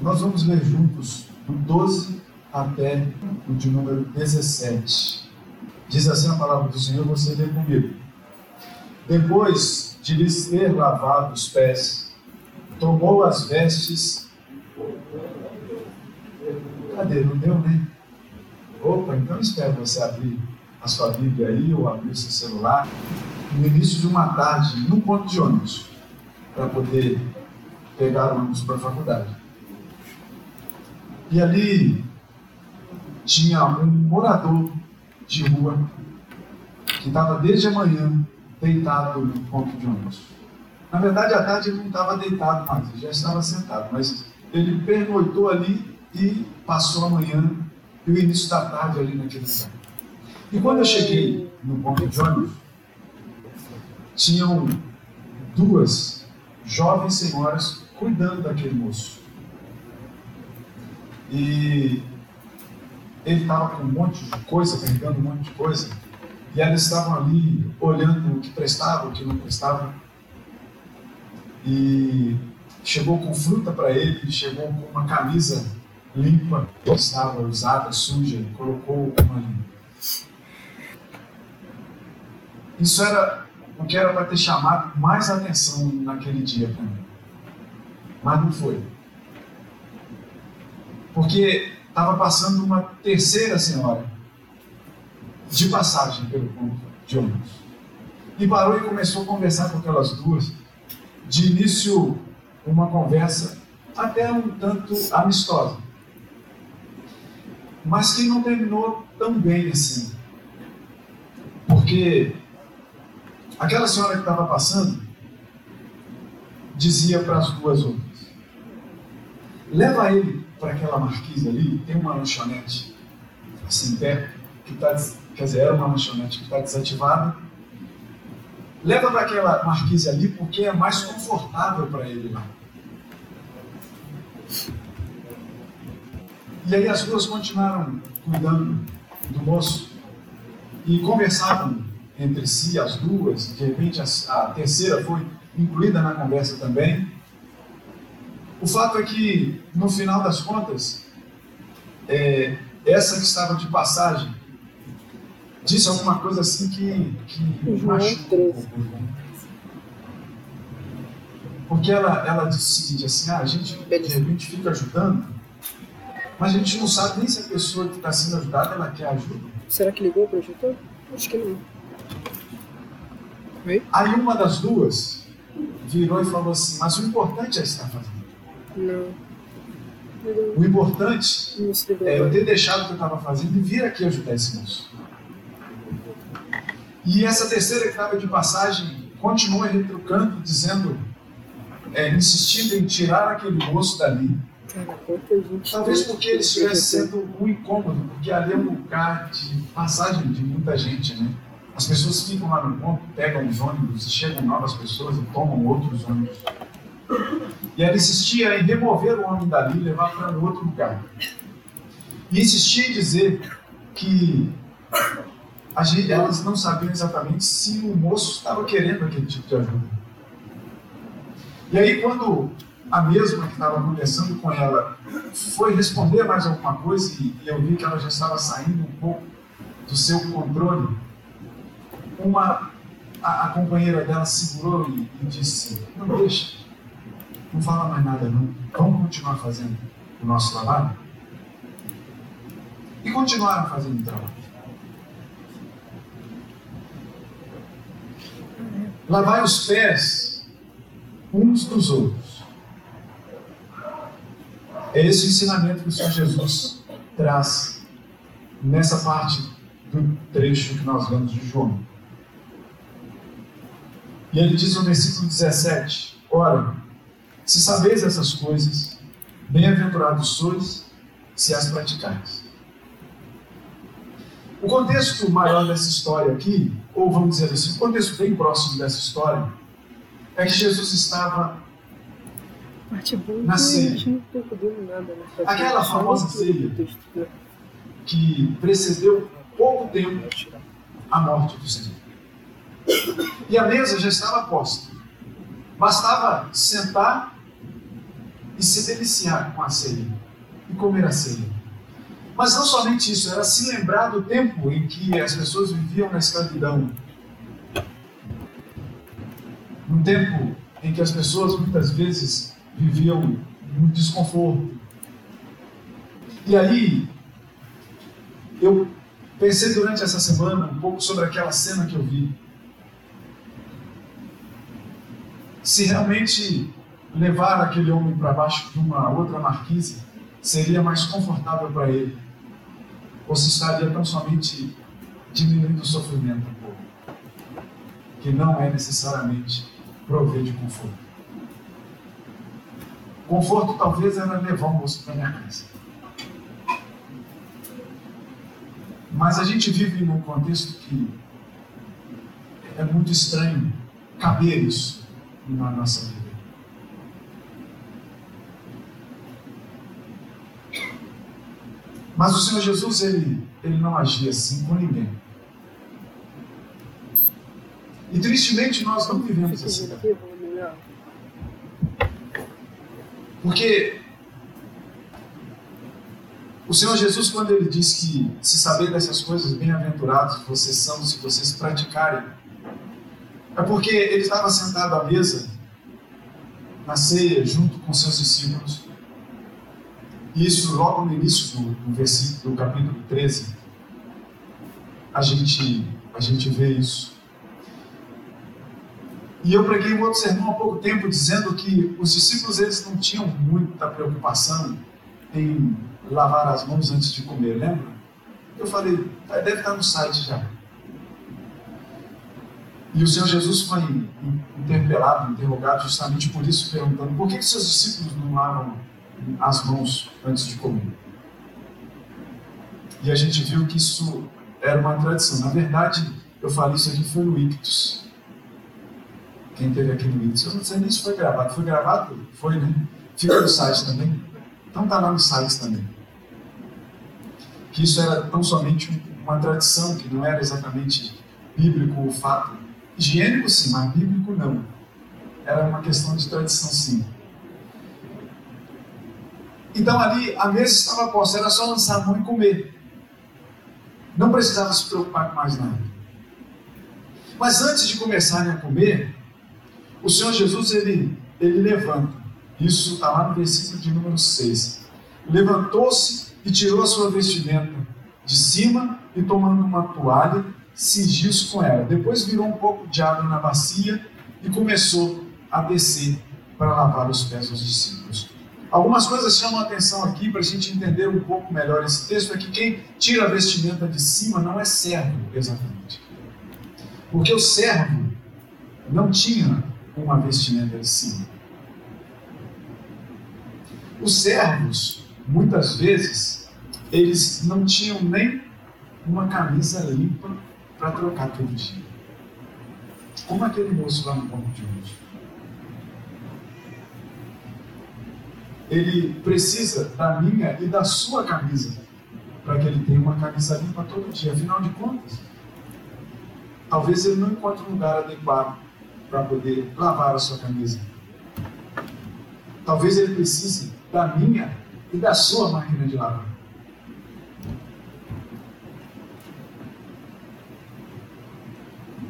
Nós vamos ler juntos do 12 até o de número 17. Diz assim a palavra do Senhor, você lê comigo. Depois de lhes ter lavado os pés, tomou as vestes. Cadê? Não deu, né? Opa, então espero você abrir a sua Bíblia aí ou abrir o seu celular no início de uma tarde, num ponto de ônibus, para poder pegar o ônibus para a faculdade. E ali tinha um morador de rua que estava desde a manhã deitado no ponto de ônibus. Na verdade, à tarde ele não estava deitado mais, ele já estava sentado, mas ele pernoitou ali e passou a manhã e o início da tarde ali naquele lugar. E quando eu cheguei no ponto de ônibus, tinham duas jovens senhoras cuidando daquele moço. E ele estava com um monte de coisa, carregando um monte de coisa, e elas estavam ali olhando o que prestava, o que não prestava. E chegou com fruta para ele, chegou com uma camisa limpa, que estava usada, suja, colocou uma limpa. Isso era o que era para ter chamado mais atenção naquele dia para mim. Mas não foi. Porque estava passando uma terceira senhora de passagem pelo ponto de ônibus. E parou e começou a conversar com aquelas duas. De início, uma conversa até um tanto amistosa. Mas que não terminou tão bem assim. Porque aquela senhora que estava passando dizia para as duas outras: leva ele para aquela marquise ali, tem uma lanchonete assim perto, que está, quer dizer, era uma lanchonete que está desativada. Leva para aquela marquise ali porque é mais confortável para ele lá. E aí as duas continuaram cuidando do moço e conversavam entre si, as duas. De repente, a terceira foi incluída na conversa também. O fato é que, no final das contas, é, essa que estava de passagem disse alguma coisa assim que, que machucou Porque ela, ela disse o seguinte, assim, ah, a gente de repente fica ajudando, mas a gente não sabe nem se a pessoa que está sendo ajudada, ela quer ajuda. Será que ligou o projetor? Acho que não. Oi? Aí uma das duas virou e falou assim, mas o importante é estar fazendo. Não. O importante é eu ter deixado o que eu estava fazendo e vir aqui ajudar esse moço. E essa terceira que estava de passagem continua retrucando, dizendo, é, insistindo em tirar aquele moço dali. Talvez porque ele estivesse sendo um incômodo, porque ali é um lugar de passagem de muita gente, né? As pessoas ficam lá no ponto, pegam os ônibus e chegam novas pessoas e tomam outros ônibus. E ela insistia em remover o homem dali e levar para outro lugar. E insistia em dizer que elas não sabiam exatamente se o moço estava querendo aquele tipo de ajuda. E aí, quando a mesma que estava conversando com ela foi responder mais alguma coisa e, e eu vi que ela já estava saindo um pouco do seu controle, uma a, a companheira dela segurou e, e disse: Não deixa, não fala mais nada não. Vamos continuar fazendo o nosso trabalho? E continuaram fazendo o trabalho. Lavai os pés uns dos outros. É esse o ensinamento que o Senhor Jesus traz nessa parte do trecho que nós lemos de João. E ele diz no versículo 17: Ora, se sabeis essas coisas, bem-aventurados sois se as praticais. O contexto maior dessa história aqui, ou vamos dizer assim, o contexto bem próximo dessa história, é que Jesus estava na ceia. Aquela famosa ceia que precedeu pouco tempo a morte do Senhor. E a mesa já estava posta. Bastava sentar e se deliciar com a ceia e comer a ceia. Mas não somente isso, era se lembrar do tempo em que as pessoas viviam na escravidão. Um tempo em que as pessoas muitas vezes viviam no desconforto. E aí, eu pensei durante essa semana um pouco sobre aquela cena que eu vi. Se realmente levar aquele homem para baixo de uma outra marquise seria mais confortável para ele, ou se estaria tão somente diminuindo o sofrimento um pouco, que não é necessariamente prover de conforto. Conforto talvez era levar o moço para minha casa. Mas a gente vive num contexto que é muito estranho caber isso na nossa vida. Mas o Senhor Jesus, ele, ele não agia assim com ninguém. E tristemente nós não vivemos assim. Porque o Senhor Jesus, quando ele diz que se saber dessas coisas, bem-aventurados vocês são se vocês praticarem, é porque ele estava sentado à mesa, na ceia, junto com seus discípulos. Isso logo no início do, do versículo do capítulo 13, a gente, a gente vê isso. E eu preguei um outro sermão há pouco tempo dizendo que os discípulos eles não tinham muita preocupação em lavar as mãos antes de comer, lembra? Eu falei, deve estar no site já. E o Senhor Jesus foi interpelado, interrogado justamente por isso, perguntando por que, que seus discípulos não lavam as mãos antes de comer? E a gente viu que isso era uma tradição. Na verdade, eu falei isso aqui foi no Ictus quem teve aqui no índice. Eu não sei nem se foi gravado. Foi gravado? Foi, né? Fica no site também. Então está lá no site também. Que isso era tão somente uma tradição, que não era exatamente bíblico o fato. Higiênico sim, mas bíblico não. Era uma questão de tradição sim. Então ali a mesa estava posta, era só lançar a mão e comer. Não precisava se preocupar com mais nada. Mas antes de começarem a comer, o Senhor Jesus, ele, ele levanta. Isso está lá no versículo de número 6. Levantou-se e tirou a sua vestimenta de cima e tomando uma toalha, cingiu-se com ela. Depois virou um pouco de água na bacia e começou a descer para lavar os pés dos discípulos. Algumas coisas chamam a atenção aqui para a gente entender um pouco melhor esse texto: é que quem tira a vestimenta de cima não é servo, exatamente. Porque o servo não tinha uma vestimenta de cima. Os servos, muitas vezes, eles não tinham nem uma camisa limpa para trocar todo dia. Como aquele moço lá no ponto de ônibus. Ele precisa da minha e da sua camisa para que ele tenha uma camisa limpa todo dia. Afinal de contas, talvez ele não encontre um lugar adequado para poder lavar a sua camisa. Talvez ele precise da minha e da sua máquina de lavar.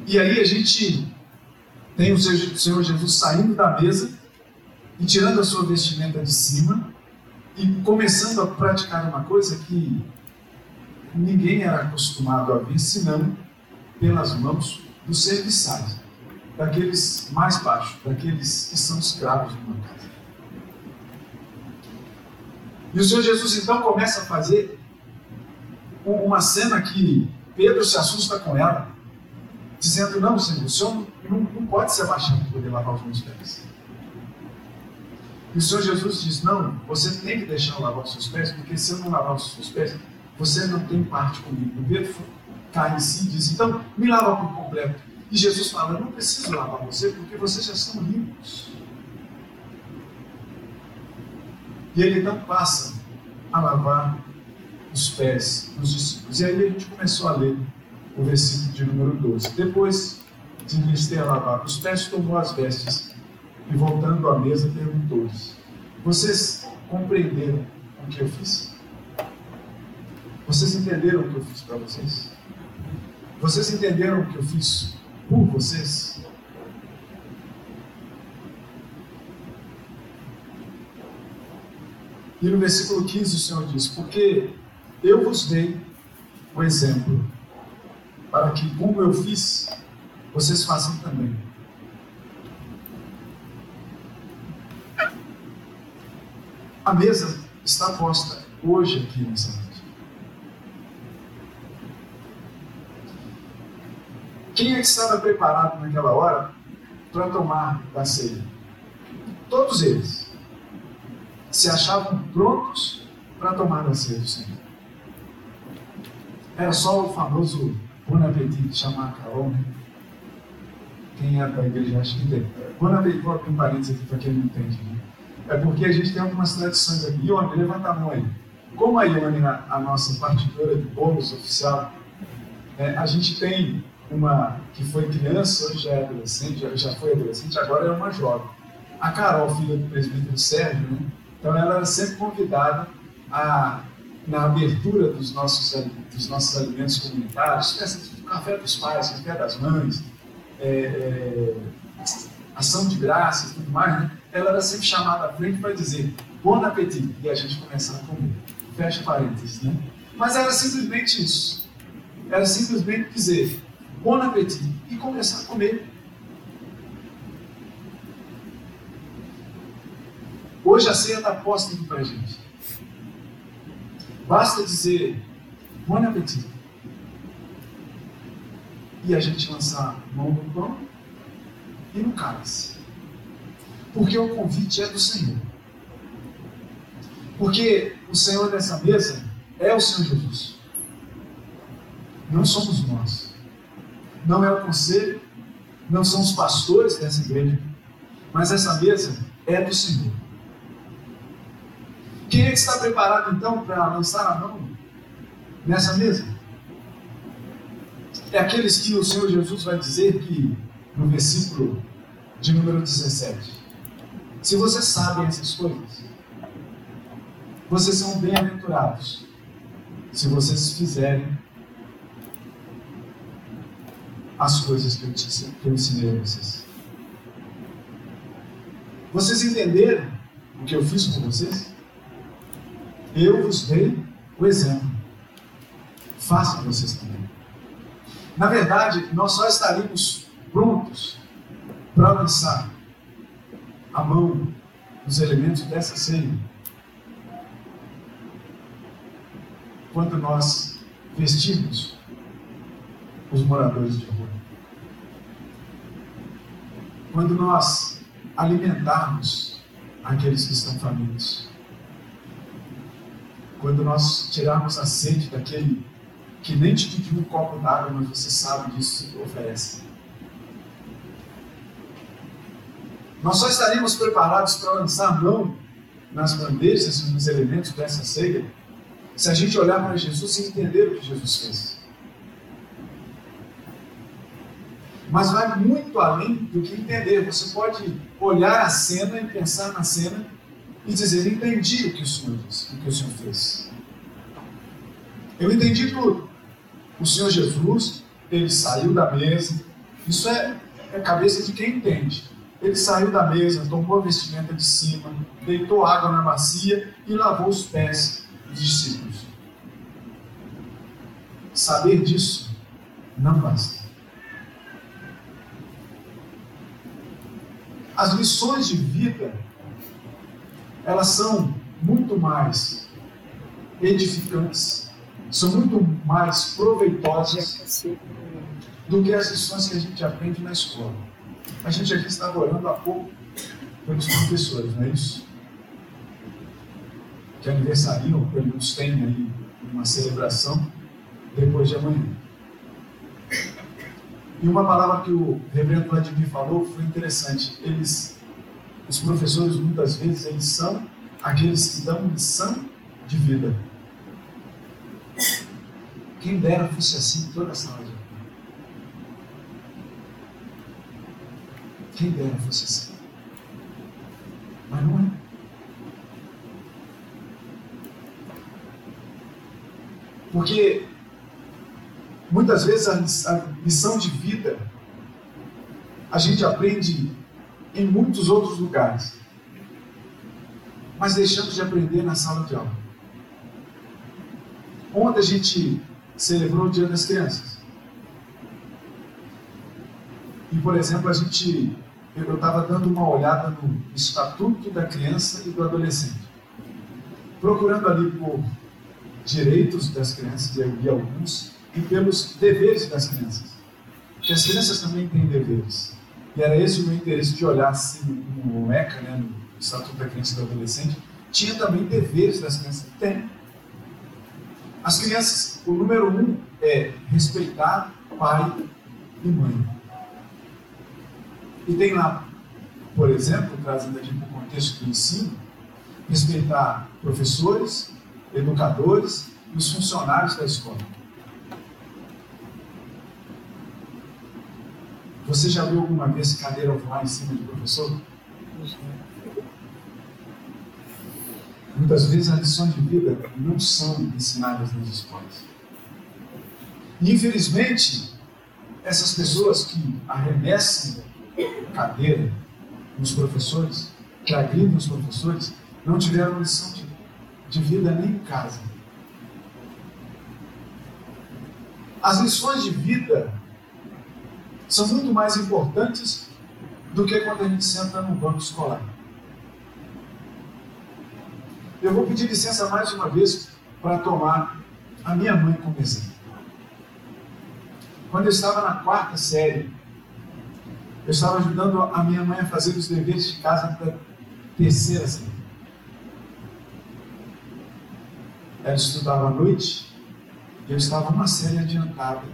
E aí a gente tem o Senhor Jesus saindo da mesa e tirando a sua vestimenta de cima e começando a praticar uma coisa que ninguém era acostumado a ver, senão pelas mãos dos serviçais daqueles mais baixos, daqueles que são escravos de uma casa. E o Senhor Jesus então começa a fazer uma cena que Pedro se assusta com ela, dizendo: Não, Senhor, o Senhor não, não pode se abaixar para poder lavar os meus pés. E o Senhor Jesus diz: Não, você tem que deixar eu lavar os seus pés, porque se eu não lavar os seus pés, você não tem parte comigo. E Pedro cai em si e diz: Então, me lava por completo. E Jesus fala: Eu não preciso lavar você porque vocês já são limpos. E ele então passa a lavar os pés dos discípulos. E aí a gente começou a ler o versículo de número 12. Depois de lhes ter lavado os pés, tomou as vestes e voltando à mesa perguntou-lhes: Vocês compreenderam o que eu fiz? Vocês entenderam o que eu fiz para vocês? Vocês entenderam o que eu fiz por vocês? E no versículo 15 o Senhor diz: Porque eu vos dei o exemplo, para que, como eu fiz, vocês façam também. A mesa está posta hoje aqui nessa noite. Quem é que estava preparado naquela hora para tomar da ceia? Todos eles se achavam prontos para tomar da ceia do Senhor. Era só o famoso Bon Appetit chamar Carol, né? Quem é da igreja acha que tem. Bon Appetit, vou abrir um parênteses aqui para quem não entende. Né? É porque a gente tem algumas tradições aqui. Ione, levanta a mão aí. Como a Ione, a, nossa partidora de bolos oficial, é, a gente tem uma que foi criança, hoje já é adolescente, já, já foi adolescente, agora é uma jovem. A Carol, filha do presbítero Sérgio, né? então ela era sempre convidada a, na abertura dos nossos, dos nossos alimentos comunitários, café dos pais, café das mães, é, é, ação de graças tudo mais, né? Ela era sempre chamada à frente para dizer bom apetite e a gente começava a comer. Fecha parênteses, né? Mas era simplesmente isso. Era simplesmente dizer bom apetite e começar a comer. Hoje a ceia está posta aqui para a gente. Basta dizer bom apetite e a gente lançar mão no pão e no cálice. Porque o convite é do Senhor. Porque o Senhor dessa mesa é o Senhor Jesus. Não somos nós. Não é o conselho, não são os pastores dessa igreja, mas essa mesa é do Senhor. Quem é que está preparado então para lançar a mão nessa mesa? É aqueles que o Senhor Jesus vai dizer que, no versículo de número 17, se vocês sabem essas coisas, vocês são bem-aventurados se vocês fizerem as coisas que eu, te, que eu ensinei a vocês. Vocês entenderam o que eu fiz com vocês? Eu vos dei o exemplo. Façam vocês também. Na verdade, nós só estaríamos prontos para lançar a mão nos elementos dessa ceia quando nós vestimos os moradores de rua. Quando nós alimentarmos aqueles que estão famintos. Quando nós tirarmos a sede daquele que nem te pediu um copo d'água, mas você sabe disso oferece. Nós só estaríamos preparados para lançar mão nas bandejas e nos elementos dessa ceia se a gente olhar para Jesus e entender o que Jesus fez. Mas vai muito além do que entender. Você pode olhar a cena e pensar na cena e dizer: Entendi o que o Senhor o que o Senhor fez. Eu entendi tudo. O Senhor Jesus, ele saiu da mesa. Isso é, é a cabeça de quem entende. Ele saiu da mesa, tomou a vestimenta de cima, deitou água na bacia e lavou os pés dos discípulos. Saber disso não basta. As lições de vida, elas são muito mais edificantes, são muito mais proveitosas do que as lições que a gente aprende na escola. A gente aqui estava orando há pouco pelos professores, não é isso? Que aniversariam, pelo menos tem aí uma celebração depois de amanhã. E uma palavra que o reverendo Vladimir falou foi interessante. Eles, os professores, muitas vezes, eles são aqueles que dão lição de vida. Quem dera fosse assim toda a sala Quem dera você assim. Mas não é. Porque muitas vezes a missão de vida a gente aprende em muitos outros lugares, mas deixamos de aprender na sala de aula. Ontem a gente celebrou o Dia das Crianças. E, por exemplo, a gente, eu estava dando uma olhada no Estatuto da Criança e do Adolescente, procurando ali por direitos das crianças, e alguns, e pelos deveres das crianças. Porque as crianças também têm deveres. E era esse o meu interesse de olhar assim no ECA, né, no Estatuto da Criança e do Adolescente, tinha também deveres das crianças. Tem. As crianças, o número um é respeitar pai e mãe. E tem lá, por exemplo, trazendo aqui para o contexto do ensino, respeitar professores, educadores e os funcionários da escola. Você já viu alguma vez cadeira voar em cima de professor? Muitas vezes as lições de vida não são ensinadas nas escolas. Infelizmente, essas pessoas que arremessam cadeira nos professores, que agridem os professores, não tiveram lição de, de vida nem em casa. As lições de vida são muito mais importantes do que quando a gente senta no banco escolar. Eu vou pedir licença mais uma vez para tomar a minha mãe como exemplo. Quando eu estava na quarta série, eu estava ajudando a minha mãe a fazer os deveres de casa da terceira série. Ela estudava à noite e eu estava uma série adiantada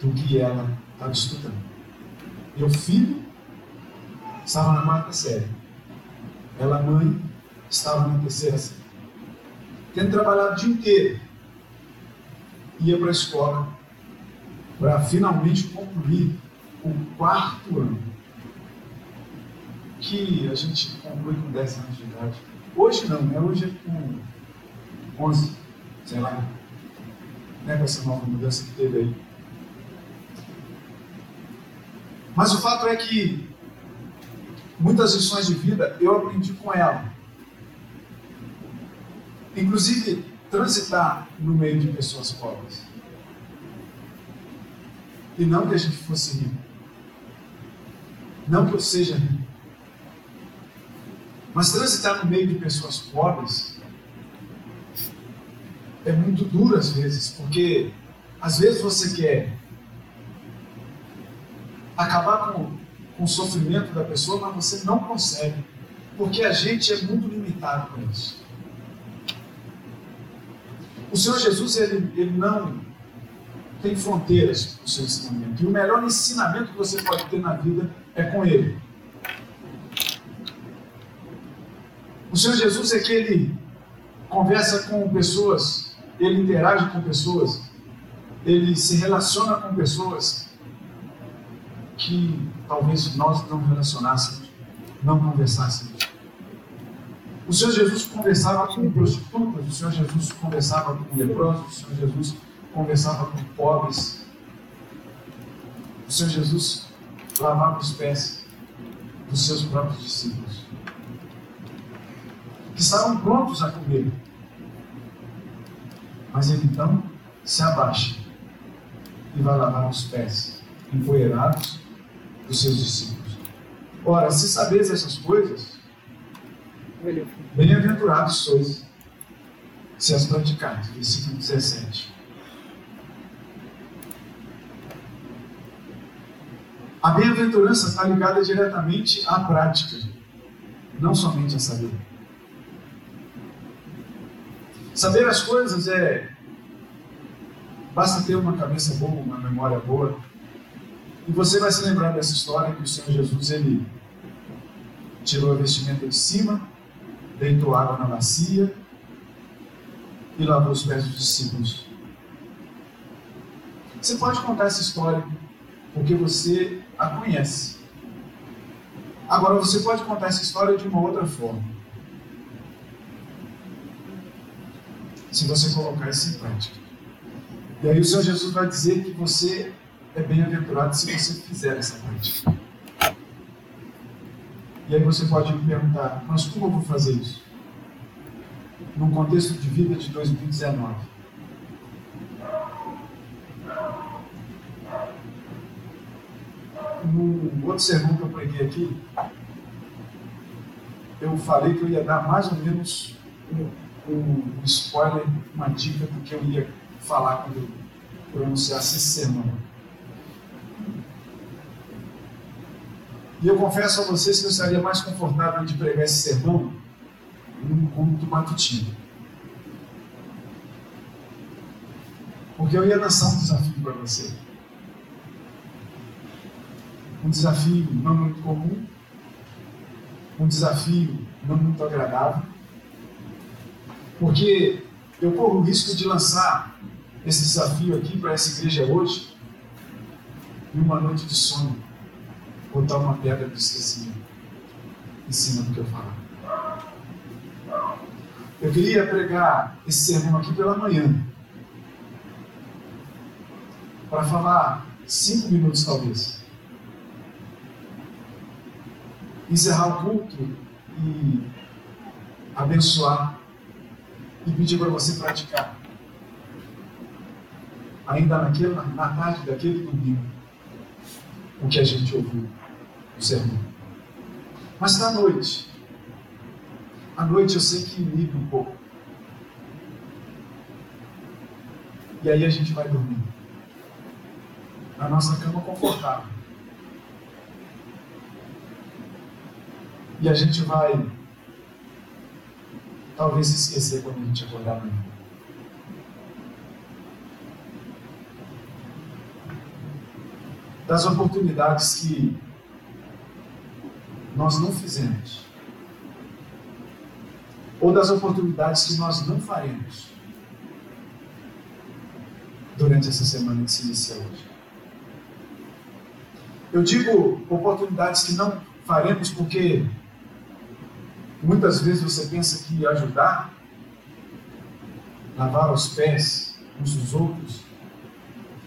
do que ela estava estudando. Meu filho estava na quarta série. Ela, mãe, estava na terceira série. Tendo trabalhado o dia inteiro, ia para a escola para finalmente concluir o quarto ano. Que a gente conclui com 10 anos de idade. Hoje não, né? Hoje é com 11, sei lá. Né, com essa nova mudança que teve aí. Mas o fato é que muitas lições de vida eu aprendi com ela. Inclusive, transitar no meio de pessoas pobres. E não que a gente fosse rico. Não que eu seja rico. Mas transitar no meio de pessoas pobres é muito duro às vezes, porque às vezes você quer acabar com, com o sofrimento da pessoa, mas você não consegue, porque a gente é muito limitado com isso. O Senhor Jesus, ele, ele não tem fronteiras no seu ensinamento. E o melhor ensinamento que você pode ter na vida é com Ele. O Senhor Jesus é que Ele conversa com pessoas, Ele interage com pessoas, Ele se relaciona com pessoas que talvez nós não relacionássemos, não conversássemos. O Senhor Jesus conversava com prostitutas, o Senhor Jesus conversava com leprosos, o Senhor Jesus conversava com pobres. O Senhor Jesus lavava os pés dos seus próprios discípulos, que estavam prontos a comer. Mas ele então se abaixa e vai lavar os pés empoeirados dos seus discípulos. Ora, se sabeis essas coisas, bem-aventurados sois se as praticares. Versículo 17. A bem-aventurança está ligada diretamente à prática, não somente a saber. Saber as coisas é. Basta ter uma cabeça boa, uma memória boa, e você vai se lembrar dessa história que o Senhor Jesus ele tirou a vestimenta de cima, deitou água na bacia e lavou os pés dos discípulos. Você pode contar essa história porque você a conhece. Agora você pode contar essa história de uma outra forma. se você colocar isso em prática. E aí o Senhor Jesus vai dizer que você é bem-aventurado se você fizer essa prática. E aí você pode me perguntar, mas como eu vou fazer isso? Num contexto de vida de 2019. No outro sermão que eu preguei aqui, eu falei que eu ia dar mais ou menos um, um spoiler, uma dica do que eu ia falar quando eu pronunciasse esse sermão. E eu confesso a vocês que eu estaria mais confortável de pregar esse sermão num culto matutino. Porque eu ia lançar um desafio para você. Um desafio não muito comum, um desafio não muito agradável, porque eu corro o risco de lançar esse desafio aqui para essa igreja hoje em uma noite de sono botar uma pedra de esquecimento em cima do que eu falar. Eu queria pregar esse sermão aqui pela manhã. Para falar cinco minutos, talvez. Encerrar o culto e abençoar e pedir para você praticar. Ainda naquele, na tarde daquele domingo, o que a gente ouviu o sermão. Mas na noite, à noite eu sei que inibe um pouco. E aí a gente vai dormir. Na nossa cama confortável. E a gente vai talvez esquecer quando a gente acordar amanhã. Das oportunidades que nós não fizemos, ou das oportunidades que nós não faremos durante essa semana que se inicia hoje. Eu digo oportunidades que não faremos porque muitas vezes você pensa que ajudar, lavar os pés uns dos outros,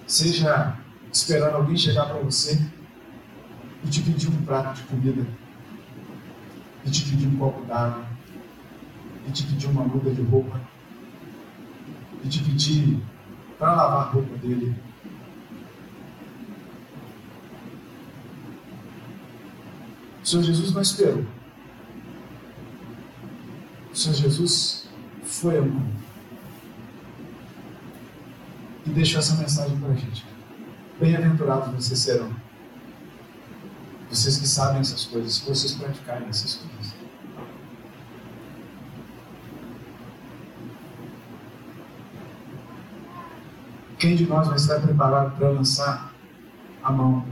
seja esperando alguém chegar para você e te pedir um prato de comida e te pedir um copo d'água, e te pedir uma muda de roupa, e te pedir para lavar a roupa dele. O Senhor Jesus não esperou. Senhor Jesus foi ao mundo e deixou essa mensagem para a gente. Bem-aventurados vocês serão vocês que sabem essas coisas, vocês praticarem essas coisas. Quem de nós vai estar preparado para lançar a mão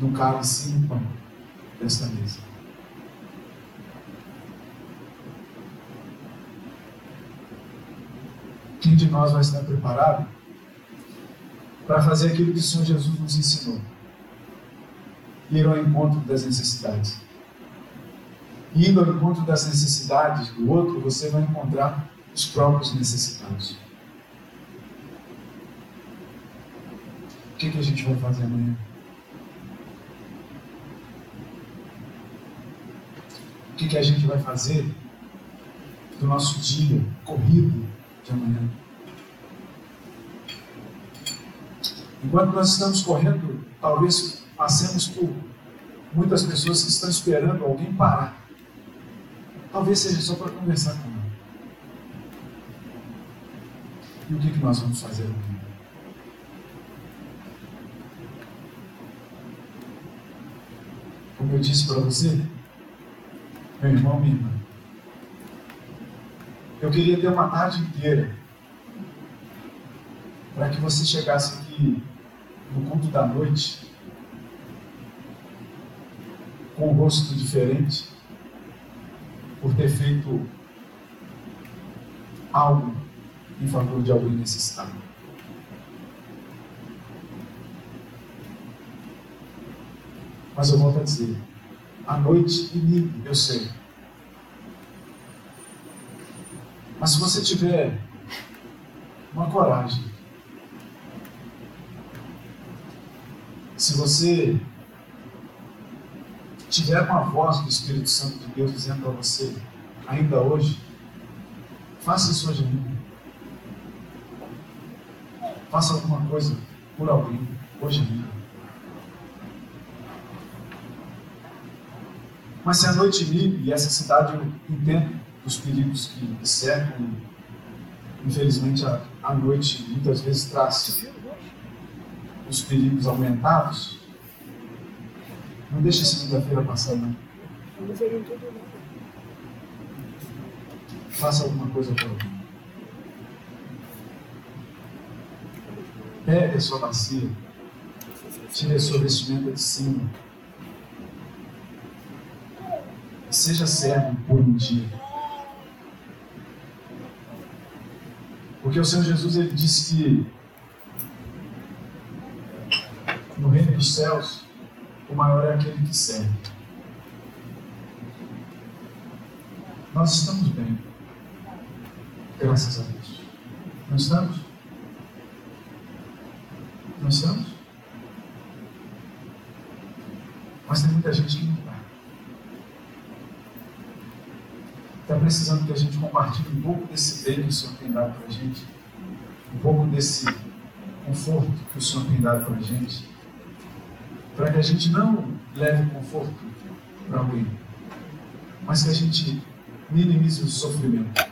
no cálice e no pão desta mesa? Quem de nós vai estar preparado para fazer aquilo que o Senhor Jesus nos ensinou? ir ao encontro das necessidades. Indo ao encontro das necessidades do outro, você vai encontrar os próprios necessitados. O que, que a gente vai fazer amanhã? O que, que a gente vai fazer do nosso dia corrido de amanhã? Enquanto nós estamos correndo, talvez passemos por muitas pessoas que estão esperando alguém parar. Talvez seja só para conversar com ela. E o que, que nós vamos fazer aqui? Como eu disse para você, meu irmão, minha irmã, eu queria ter uma tarde inteira para que você chegasse aqui no culto da noite com um rosto diferente por ter feito algo em favor de alguém necessitado. Mas eu volto a dizer, a noite inimigo, eu sei. Mas se você tiver uma coragem, se você tiver uma voz do Espírito Santo de Deus dizendo para você, ainda hoje, faça isso hoje ainda. Faça alguma coisa por alguém, hoje ainda. Mas se a noite vive e essa cidade entende os perigos que cercam, infelizmente a, a noite muitas vezes traz os perigos aumentados, não deixe segunda-feira passar, não. Faça alguma coisa para alguém. Pegue a sua bacia. Tire a sua vestimenta de cima. Seja servo por um dia. Porque o Senhor Jesus ele disse que no reino dos céus o maior é aquele que serve. Nós estamos bem. Graças a Deus. Não estamos? Não estamos? Mas tem muita gente que não está. Está precisando que a gente compartilhe um pouco desse bem que o Senhor tem dado para a gente. Um pouco desse conforto que o Senhor tem dado para a gente para que a gente não leve conforto para alguém, mas que a gente minimize o sofrimento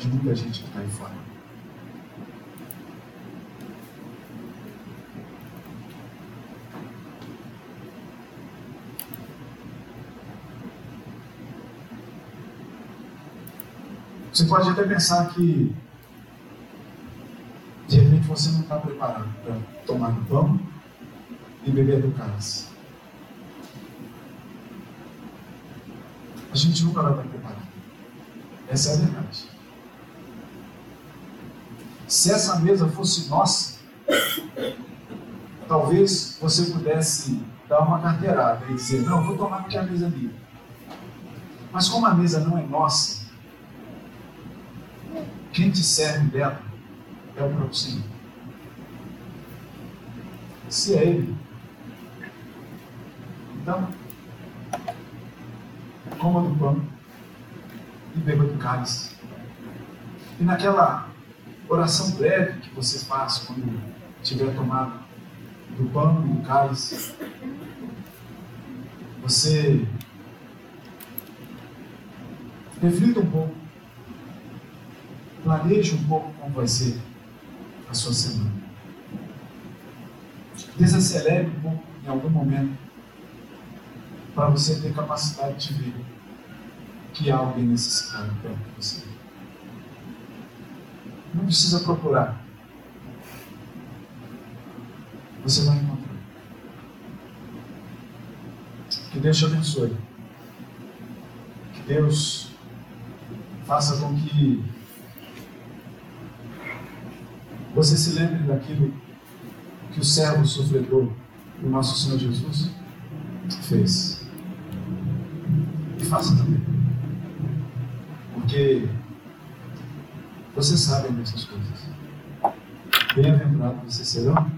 de muita gente que está aí fora. Você pode até pensar que de repente você não está preparado para tomar o pão e beber do cálice. A gente nunca vai estar preparado. Essa é a verdade. Se essa mesa fosse nossa, talvez você pudesse dar uma carteirada e dizer: Não, vou tomar porque a mesa é minha. Mas como a mesa não é nossa, quem te serve dela é o próprio. Se é Ele, então, coma do pão e beba do cálice. E naquela oração breve que você faz quando tiver tomado do pão e do cálice, você reflita um pouco, planeje um pouco como vai ser a sua semana. Desacelere um pouco em algum momento para você ter capacidade de ver que há alguém necessitado perto de você. Não precisa procurar. Você vai encontrar. Que Deus te abençoe. Que Deus faça com que você se lembre daquilo que o servo sofredor do nosso Senhor Jesus fez faça também. Porque vocês sabem dessas coisas. Bem-aventurados vocês serão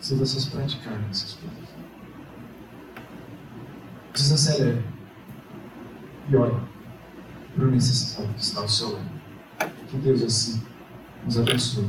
se vocês praticarem essas coisas. Desacelere e olhe para o necessário que está ao seu lado. Que Deus assim nos abençoe.